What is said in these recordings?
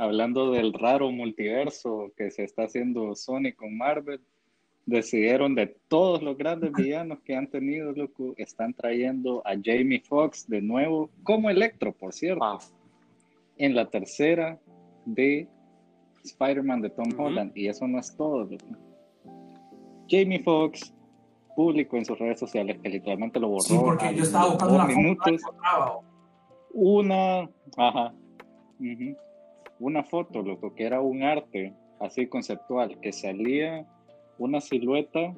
hablando del raro multiverso que se está haciendo Sony con Marvel, decidieron de todos los grandes villanos que han tenido, loco, están trayendo a Jamie Foxx de nuevo, como Electro, por cierto, en la tercera de Spider-Man de Tom Holland. Y eso no es todo, loco. Jamie Foxx publicó en sus redes sociales que literalmente lo borró. Sí, porque yo estaba buscando una minutos, una, ajá, una foto, loco, que era un arte así conceptual, que salía una silueta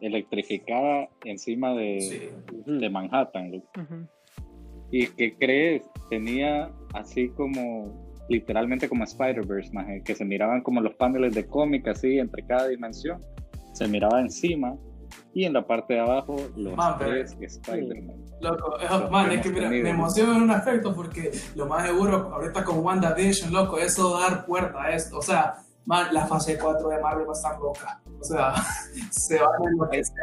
electrificada encima de, de Manhattan. Y que crees, tenía así como, literalmente como Spider-Verse, que se miraban como los paneles de cómic así entre cada dimensión. Se miraba encima y en la parte de abajo los tres Spider-Man. Loco, man, es que mira, me emociona en un aspecto porque lo más seguro ahorita con WandaVision, loco, eso dar puerta a esto. O sea, man, la fase 4 de Marvel va a estar loca. O sea, se va a enloquecer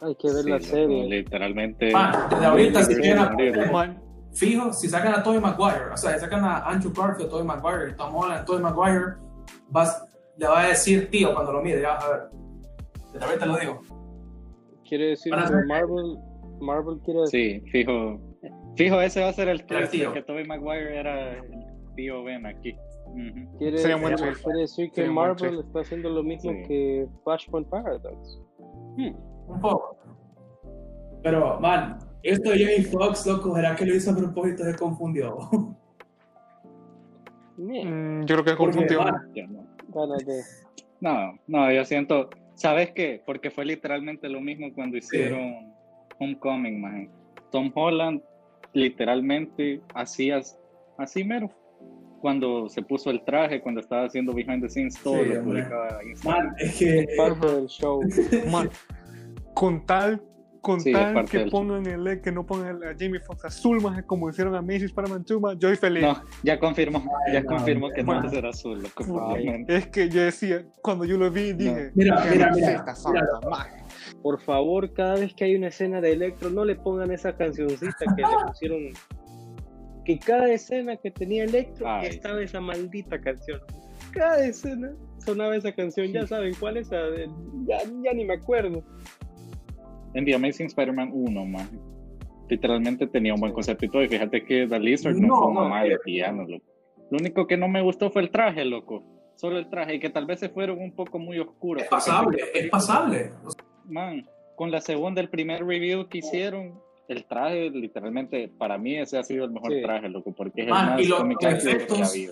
Hay que ver la serie. literalmente. Man, desde ahorita si quieren fijo, si sacan a Tobey Maguire, o sea, si sacan a Andrew Garfield, Tobey Maguire, Tom Holland, Tobey Maguire, vas, le va a decir tío cuando lo mire, ya vas a ver. Desde ahorita lo digo. Quiere decir que Marvel, Marvel quiere decir. Sí, fijo. Fijo, ese va a ser el tío. que Tobey Maguire era el tío Ben aquí. quiere, decir que Marvel está haciendo lo mismo que Flashpoint Paradox. Hmm. Un poco. Pero, man, esto de Jamie Foxx, loco, ¿será que lo hizo a propósito de confundió? Mm, yo creo que confundió. No, no, yo siento, ¿sabes qué? Porque fue literalmente lo mismo cuando hicieron Homecoming, man. Tom Holland literalmente hacía así mero. Cuando se puso el traje, cuando estaba haciendo behind the scenes, todo lo publicaba Man, es que parte del show. Man, con tal con tal que pongan el que no pongan a Jamie Foxx azul más como hicieron a Macy's para Mantuma, yo feliz. No, ya confirmó, ya confirmó que no será azul. es que yo decía, cuando yo lo vi, dije, mira, mira, mira, Por favor, cada vez que hay una escena de Electro, no le pongan esa cancioncita que le pusieron. Que cada escena que tenía Electro estaba esa maldita canción. Cada escena sonaba esa canción, ya saben cuál es, ya, ya ni me acuerdo en The Amazing Spider-Man 1, más. Literalmente tenía un buen concepto y todo. Y fíjate que The Lizard no, fue un mal piano, loco. Lo único que no me gustó fue el traje, loco. Solo el traje. Y que tal vez se fueron un poco muy oscuros. Es pasable, es pasable. Man, con la segunda, el primer review que hicieron, el traje, literalmente, para mí ese ha sido el mejor traje, loco. Porque es el más y los, efectos, que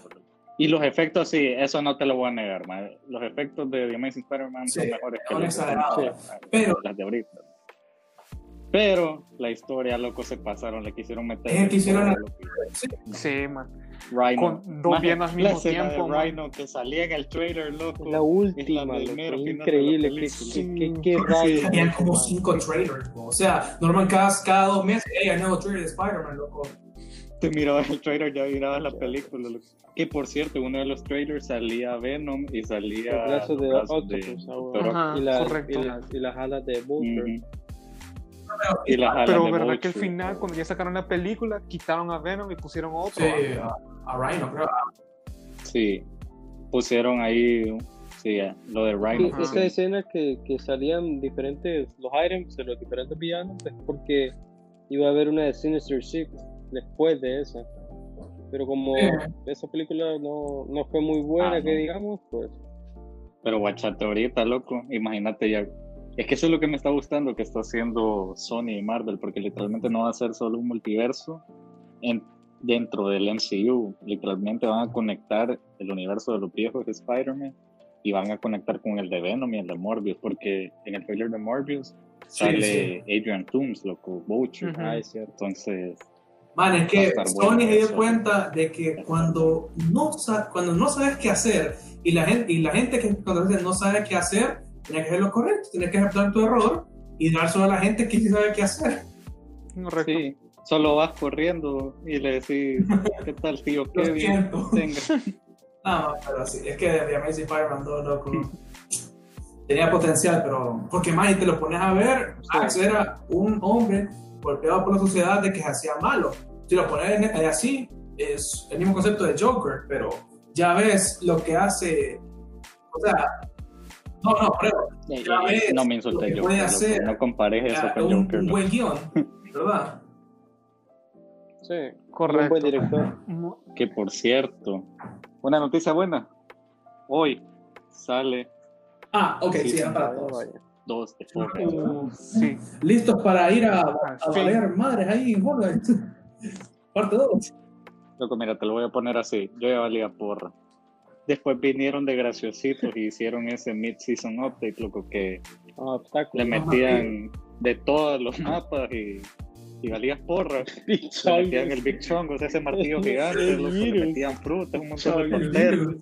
Y los efectos, sí, eso no te lo voy a negar, man. Los efectos de The Amazing Spider-Man son mejores que los de, pero, las de ahorita. Pero la historia, loco, se pasaron, le quisieron meter. Es que hicieron. Sí, man. Rhino. Con dos bienes al mismo tiempo. De Rhino que salía en el trailer, loco. La última, la increíble. Qué, qué, qué Tenían como cinco trailers, o sea, normal cada, cada dos meses, hey, hay nuevo trailer de Spider-Man, loco. Te mirabas el trailer, ya mirabas la película. Loco. Que por cierto, uno de los trailers salía Venom y salía. El brazo de Octopus, y, la, y, las alas de Vulture. Pero verdad que al final, cuando ya sacaron la película, quitaron a Venom y pusieron otro. Sí, a, Rhino, creo. Sí, pusieron ahí sí, lo de Rhino. esa escena que, que, salían diferentes, los items de los diferentes villanos, es porque iba a haber una de Sinister Six después de esa. Pero como esa película no, no fue muy buena, ah, que digamos, pues. Pero guachate ahorita, loco, imagínate ya es que eso es lo que me está gustando que está haciendo Sony y Marvel, porque literalmente no va a ser solo un multiverso en, dentro del MCU. Literalmente van a conectar el universo de los viejos de Spider-Man y van a conectar con el de Venom y el de Morbius, porque en el trailer de Morbius sale Adrian Toomes, loco, Butcher. Ah, es cierto. Entonces. Man, es que Sony se dio cuenta de que cuando no, cuando no sabes qué hacer y la gente, y la gente que cuando no sabe qué hacer, Tienes que hacer lo correcto, tienes que aceptar tu error y dárselo a la gente que sí sabe qué hacer. Correcto. Sí, solo vas corriendo y le decís, ¿qué tal, tío? Qué bien. no, pero sí, es que The Amazing Spider-Man 2, loco, tenía potencial, pero porque más y te lo pones a ver, Max era un hombre golpeado por la sociedad de que se hacía malo. Si lo pones así, es el mismo concepto de Joker, pero ya ves lo que hace, o sea, no, no, pero ya ves no me insulté yo, puede hacer no compares eso con un, Un buen guion, ¿verdad? Sí, correcto. Un buen director. Que por cierto, una noticia buena. Hoy sale. Ah, ok, sí, para todos. Dos de uh, sí. Listos para ir a, a, a madres ahí en Parte 2. Loco, mira, te lo voy a poner así. Yo ya valía porra. Después vinieron de graciositos y hicieron ese mid-season update, loco, que oh, le metían de todos los mapas y, y valías porra. le metían el Big Chong, o sea, ese martillo gigante, loco, le metían frutas, un montón de tonteros.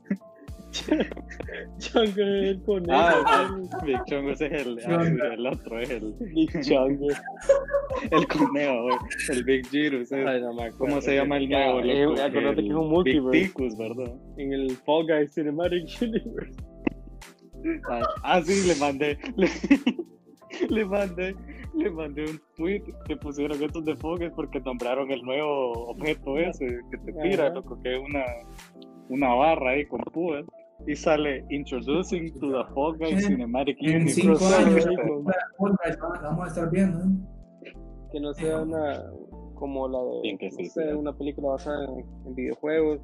Chongo es el conejo. Ah, Big Chongo ese es el, ah, el otro, es el Big Chongo. el conejo, El Big. Ay, no ¿Cómo se llama el nuevo? Eh, Acuérdate que es un multiverse. Big Ticus, ¿verdad? En el Fall Guys Cinematic Universe. Ah, ah sí, le mandé. Le, le mandé le mandé un tweet que pusieron estos de Fogues porque nombraron el nuevo objeto ese que te tira, loco, que es una, una barra ahí con púas y sale Introducing to the Fall Guys Cinematic Universe. En cinco años, vamos a estar viendo. ¿eh? Que no sea una como la de que sí, una película basada en, videojuegos,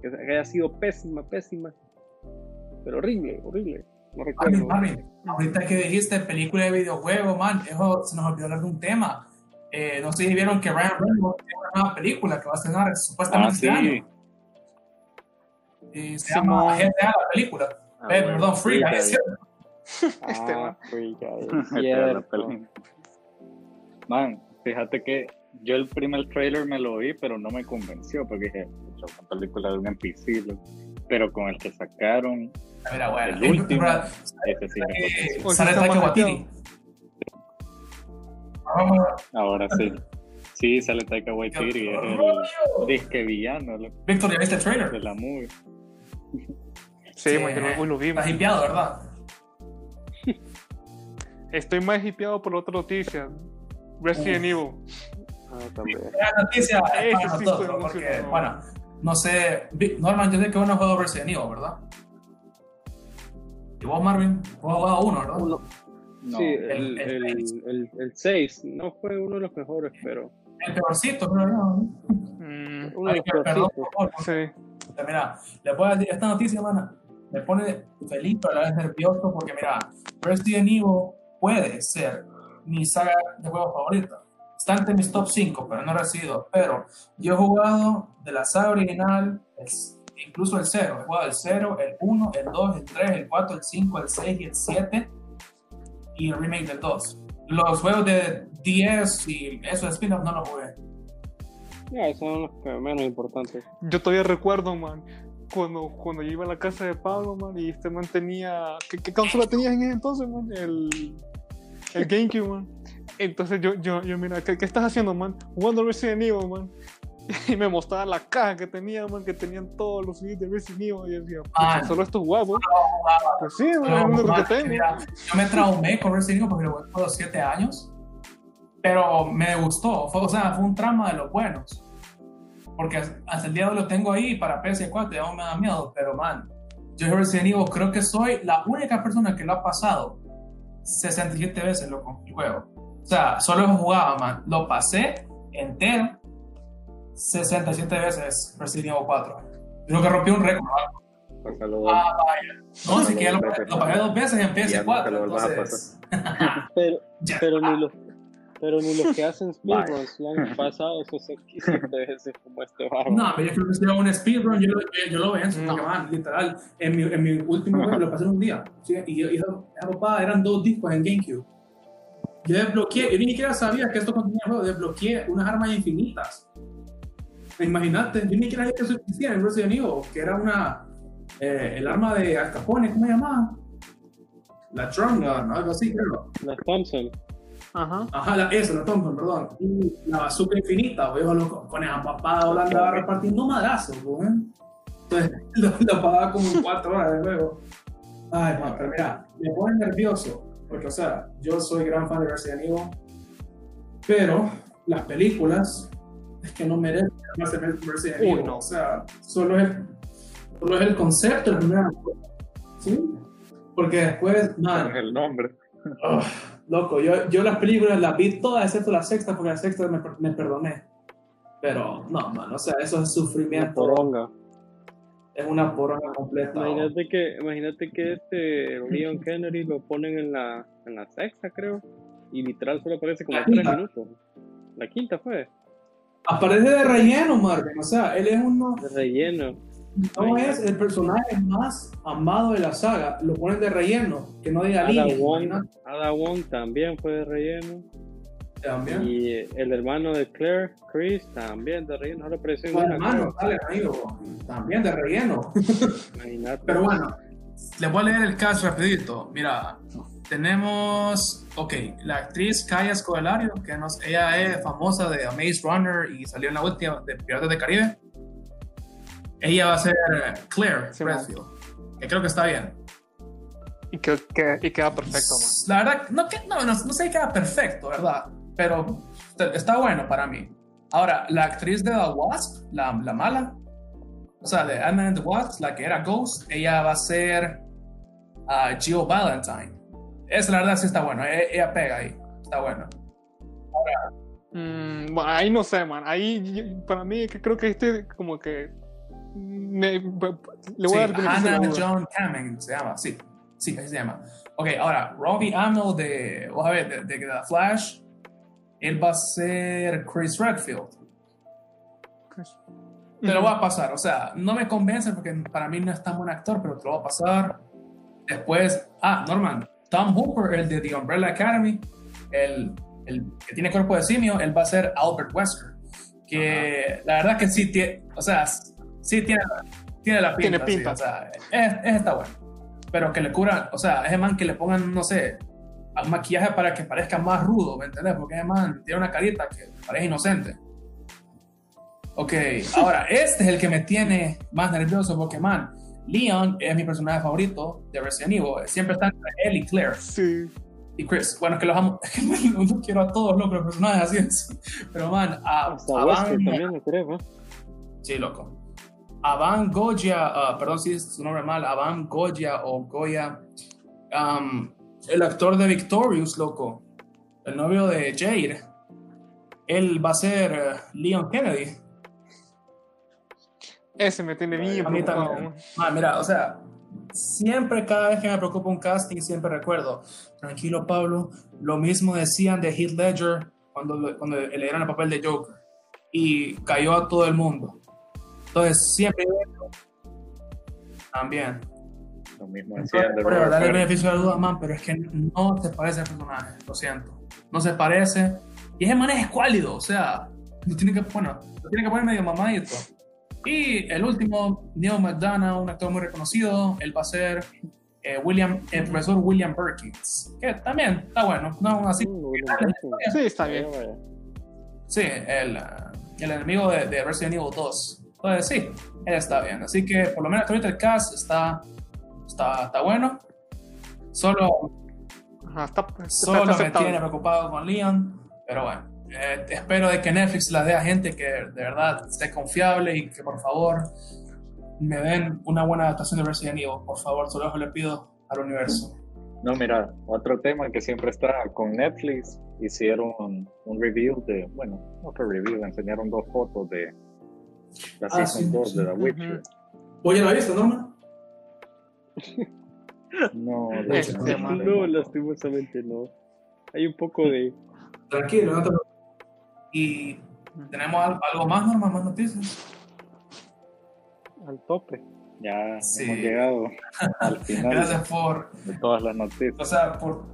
que haya sido pésima, pésima, pero horrible, horrible. No recuerdo. ahorita que dijiste película de videojuegos, man, eso se nos olvidó hablar de un tema. Eh, no sé si vieron que Ryan Reynolds tiene una nueva película que va a estrenar supuestamente ah, este año y se llama GTA la película. Ah, eh, perdón, Free Guy, es cierto. este ah, Free Guy. Man, fíjate que yo el primer trailer me lo vi, pero no me convenció, porque dije, una película de un NPC, pero con el que sacaron Mira, bueno, el último, ese sí me convenció. Sale Taika Waititi. Ahora sí. Sí, sale Taika Waititi, es el disque villano. Víctor, ¿ya viste el trailer? De la movie. Sí, sí hoy lo vimos. Estás hipeado, ¿verdad? Estoy más hipeado por otra noticia. Resident Evil. Ah, también. La noticia es para nosotros, porque, bueno, no sé. Norman, yo sé que uno juega Resident Evil, ¿verdad? ¿Y vos, Marvin? Vos has jugado uno, ¿verdad? Uno. No, sí, el, el, el, 6 no fue uno de los mejores, pero. El peorcito, creo yo. Mm, uno de los peorcitos. Sí. Mira, le puedo decir esta noticia, hermana, me pone feliz, pero a la vez nervioso, porque mira, Resident Evil puede ser mi saga de juegos favorita. Está entre mis top 5, pero no recibido. Pero yo he jugado de la saga original, incluso el 0. He jugado el 0, el 1, el 2, el 3, el 4, el 5, el 6 y el 7. Y el remake del 2. Los juegos de 10 y eso de spin-off no los jugué. Ya, esos son los menos importantes. Yo todavía recuerdo, man, cuando, cuando yo iba a la casa de Pablo, man, y este man tenía. ¿Qué, qué consola tenías en ese entonces, man? El, el GameCube, man. Entonces yo, yo, yo mira, ¿qué, ¿qué, estás haciendo, man? Jugando Resident Evil, man. Y me mostraba la caja que tenía, man, que tenían todos los CDs de Resident Evil. Y yo decía, ah, solo estos guapos. Pues sí, man, es lo único que tengo. yo me traumé con Resident Evil porque lo jugué por los 7 años pero me gustó, fue, o sea, fue un trama de los buenos. Porque hasta el día de hoy lo tengo ahí para PS4, ya no me da miedo, pero man, yo Resident Evil creo que soy la única persona que lo ha pasado 67 veces loco, el juego. O sea, solo jugaba, man, lo pasé entero 67 veces Resident Evil 4. Creo que rompí un récord. Ah, vaya. No, si que lo, lo, pagué dos veces en PS4. Entonces... pero, pero ni lo pero ni los que hacen speedruns lo han pasado esos 17 veces como este barro. No, pero yo creo que si hago un speedrun, yo, yo, lo veo, no. man, literal, en mi, en mi último juego lo pasé en un día. ¿sí? Y yo, esa papá eran dos discos en GameCube. Yo desbloqueé, yo ni siquiera sabía que esto contenía juego, desbloqueé unas armas infinitas. Imagínate, yo ni siquiera sabía que eso existía en Resident Evil, que era una, eh, el arma de Al Capone, ¿cómo se llamaba? La Tron Gun, algo así, creo. La Thompson. Ajá. Ajá, la, esa, la Thompson, perdón. Y la bazooka infinita, güey, con, con esa papada Holanda repartiendo madrazos, güey. Entonces lo, lo pagaba como cuatro horas de juego. Ay, man, pero mira, me pone nervioso, porque, o sea, yo soy gran fan de Resident Evil, pero las películas es que no merecen más de Resident Evil. O sea, solo es Solo es el concepto, el primer ¿Sí? Porque después, man, el nombre. Loco, yo, yo las películas las vi todas excepto la sexta, porque la sexta me, me perdoné. Pero, no, man, o sea, eso es sufrimiento. poronga. Es una poronga completa. Imagínate que, imagínate que este Leon Kennedy lo ponen en la, en la sexta, creo. Y literal solo aparece como tres minutos. La quinta fue. Aparece de relleno, Marvin. O sea, él es uno. De relleno. No es el personaje más amado de la saga. Lo ponen de relleno. Que no diga Ada Wong, Ada Wong también fue de relleno. También. Y el hermano de Claire, Chris, también de relleno. Ahora apareció el hermano, dale, amigo. También de relleno. Imagínate. Pero bueno, les voy a leer el caso rapidito. Mira, tenemos, ok, la actriz Kaya Scodelario, que nos, ella es famosa de Maze Runner y salió en la última de Piratas del Caribe. Ella va a ser Claire Redfield, que creo que está bien. Y, que, y queda perfecto. La verdad, no, no, no, sé si queda perfecto, ¿verdad? Pero está bueno para mí. Ahora, la actriz de The Wasp, la, la mala, o sea, de Ant-Man and the Wasp, la que era Ghost, ella va a ser uh, Jill Valentine. Esa la verdad sí está bueno, e, ella, pega ahí, está bueno. Mm, bueno, ahí no sé, man. Ahí para mí creo que este como que me, le voy a dar Hannah John Kamen se llama, sí, sí, así se llama. Ok, ahora Robbie Amell de, vamos a ver, de, de, The Flash, él va a ser Chris Redfield. Te lo voy a pasar, o sea, no me convence porque para mí no es tan buen actor, pero te lo voy a pasar. Después, ah, Norman, Tom Hooper, el de The Umbrella Academy, el, el que tiene cuerpo de simio, él va a ser Albert Wesker. Que la verdad que sí tiene, o sea, sí tiene, tiene la pinta. Tiene pinta. o sea, es, está bueno. Pero que le curan, o sea, es man que le pongan, no sé, un maquillaje para que parezca más rudo, ¿me entiendes? Porque es man tiene una carita que parece inocente. Ok, ahora, este es el que me tiene más nervioso porque, man, Leon es mi personaje favorito de Resident Evil. Siempre está entre él y Claire. Sí. Y Chris. Bueno, que los amo. no quiero a todos, los personajes así es. Pero, man, a, Van, también creo, Sí, loco. Avan Goya, uh, perdón si es su nombre mal, Avan Goya o Goya, um, el actor de Victorious, loco, el novio de Jade, él va a ser uh, Leon Kennedy. Ese me tiene bien. A mí también. Ah, mira, o sea, siempre, cada vez que me preocupa un casting, siempre recuerdo, tranquilo Pablo, lo mismo decían de Heath Ledger cuando, cuando le dieron el papel de Joker y cayó a todo el mundo. Entonces, siempre también. Lo mismo de Pero darle el beneficio de la duda, man, pero es que no se parece al personaje, lo siento. No se parece. Y ese man es escuálido, o sea, lo tiene que, bueno, lo tiene que poner medio mamadito. Y el último, Neil McDonough, un actor muy reconocido, él va a ser eh, William, el profesor William Perkins, que también está bueno, no así. Sí, está bien. Sí, el, el enemigo de, de, Resident Evil 2. Entonces, sí, él está bien. Así que por lo menos ahorita el cast está, está, está bueno. Solo, está, solo me tiene preocupado con Leon, pero bueno. Eh, espero de que Netflix la dé a gente que de verdad esté confiable y que por favor me den una buena adaptación de Resident Evil. Por favor, solo le pido al universo. No, mira, otro tema que siempre está con Netflix, hicieron un, review de, bueno, otro review, enseñaron dos fotos de la ah, season 2 de The Witcher. Oye, ¿lo visto, Norma? no, no, lastimosamente no. Hay un poco de... Tranquilo, no te y tenemos algo más, Norma, más noticias. Al tope. Ya hemos llegado al final. Gracias por. De todas las noticias. O sea, por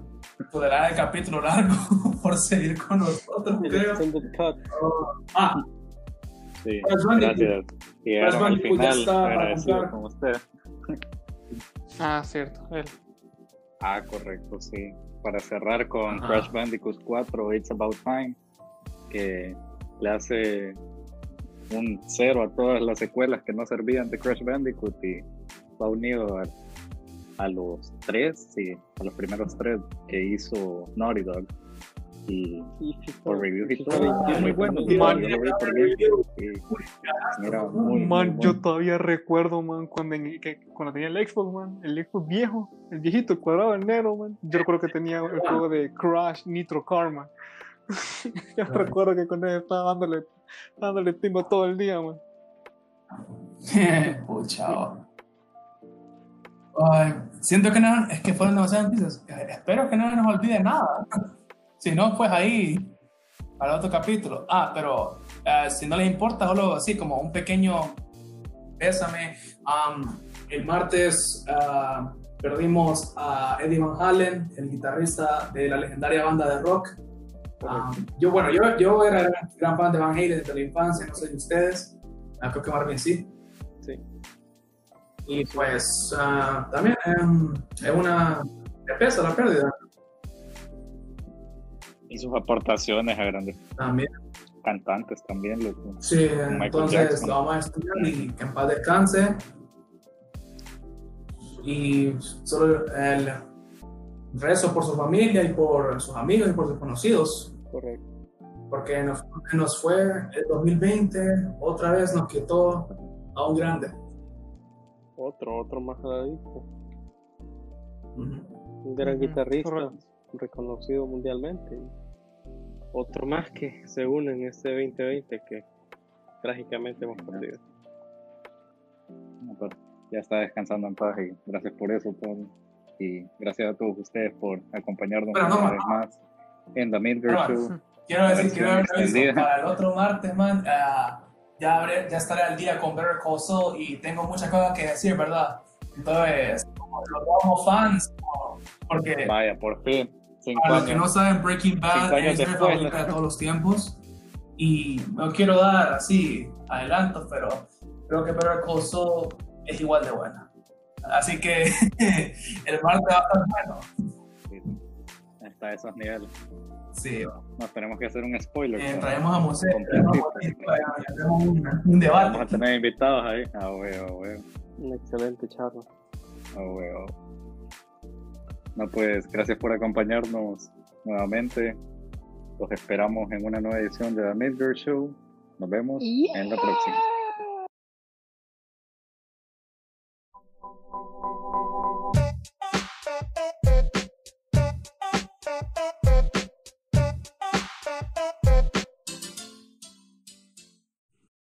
tolerar el capítulo largo, por seguir con nosotros, creo. ah. Sí, gracias. Llegaron al final, agradecido con usted. Ah, cierto, él. Ah, correcto, sí. Para cerrar con Crash Bandicoot 4, It's About Time que le hace un cero a todas las secuelas que no servían de Crash Bandicoot y va unido a, los tres, sí, a los primeros tres que hizo Naughty Dog. Y por reviews y todo. muy bueno. Man, yo todavía recuerdo, man, cuando, cuando tenía el Xbox, man, el Xbox viejo, el viejito, el cuadrado, el negro, man. Yo recuerdo que tenía el juego de Crash Nitro Karma. yo recuerdo que con él estaba dándole, dándole timbo todo el día, man. Pucha. siento que no, es que fueron demasiadas noticias. Espero que no nos olvide nada. Si no, pues ahí, para otro capítulo. Ah, pero eh, si no les importa, solo así como un pequeño pésame. el martes uh, perdimos a Eddie Van Halen, el guitarrista de la legendaria banda de rock. yo, bueno, yo, yo era gran fan de Van Halen desde la infancia, no sé de ustedes. Uh, creo que Marvin sí. Sí. Y pues uh, también em, es una. Me pesa la pérdida y sus aportaciones a grandes también. cantantes también. sí, entonces lo vamos a estudiar y que en paz descanse. Y solo el rezo por su familia y por sus amigos y por sus conocidos. Correcto. Porque nos, nos fue el 2020, otra vez nos quitó a un grande. Otro, otro más adicto. Un gran guitarrista reconocido mundialmente. Otro más que se une en este 2020 que trágicamente hemos perdido. Ya está descansando en paz y gracias por eso, Paul. Y gracias a todos ustedes por acompañarnos una vez más en The Midgar Show. Quiero decir, quiero decir para el otro martes, man, uh, ya, ya estaré al día con Better Call Saul y tengo muchas cosas que decir, ¿verdad? Entonces, los vamos fans, porque... Vaya, por fin. Para los que no saben, Breaking Bad es mi favorita de todos los tiempos. Y no quiero dar así adelantos, pero creo que Better Call Saul es igual de buena. Así que el martes va a estar bueno. Hasta esos niveles. Sí. Nos tenemos que hacer un spoiler. Eh, traemos a Mosé, tenemos un, un, debate. Vamos a tener invitados ahí. Ah, huevo, huevo. Un excelente charla. Ah, huevo. No, pues gracias por acompañarnos nuevamente. Los esperamos en una nueva edición de The Midgirl Show. Nos vemos en la próxima.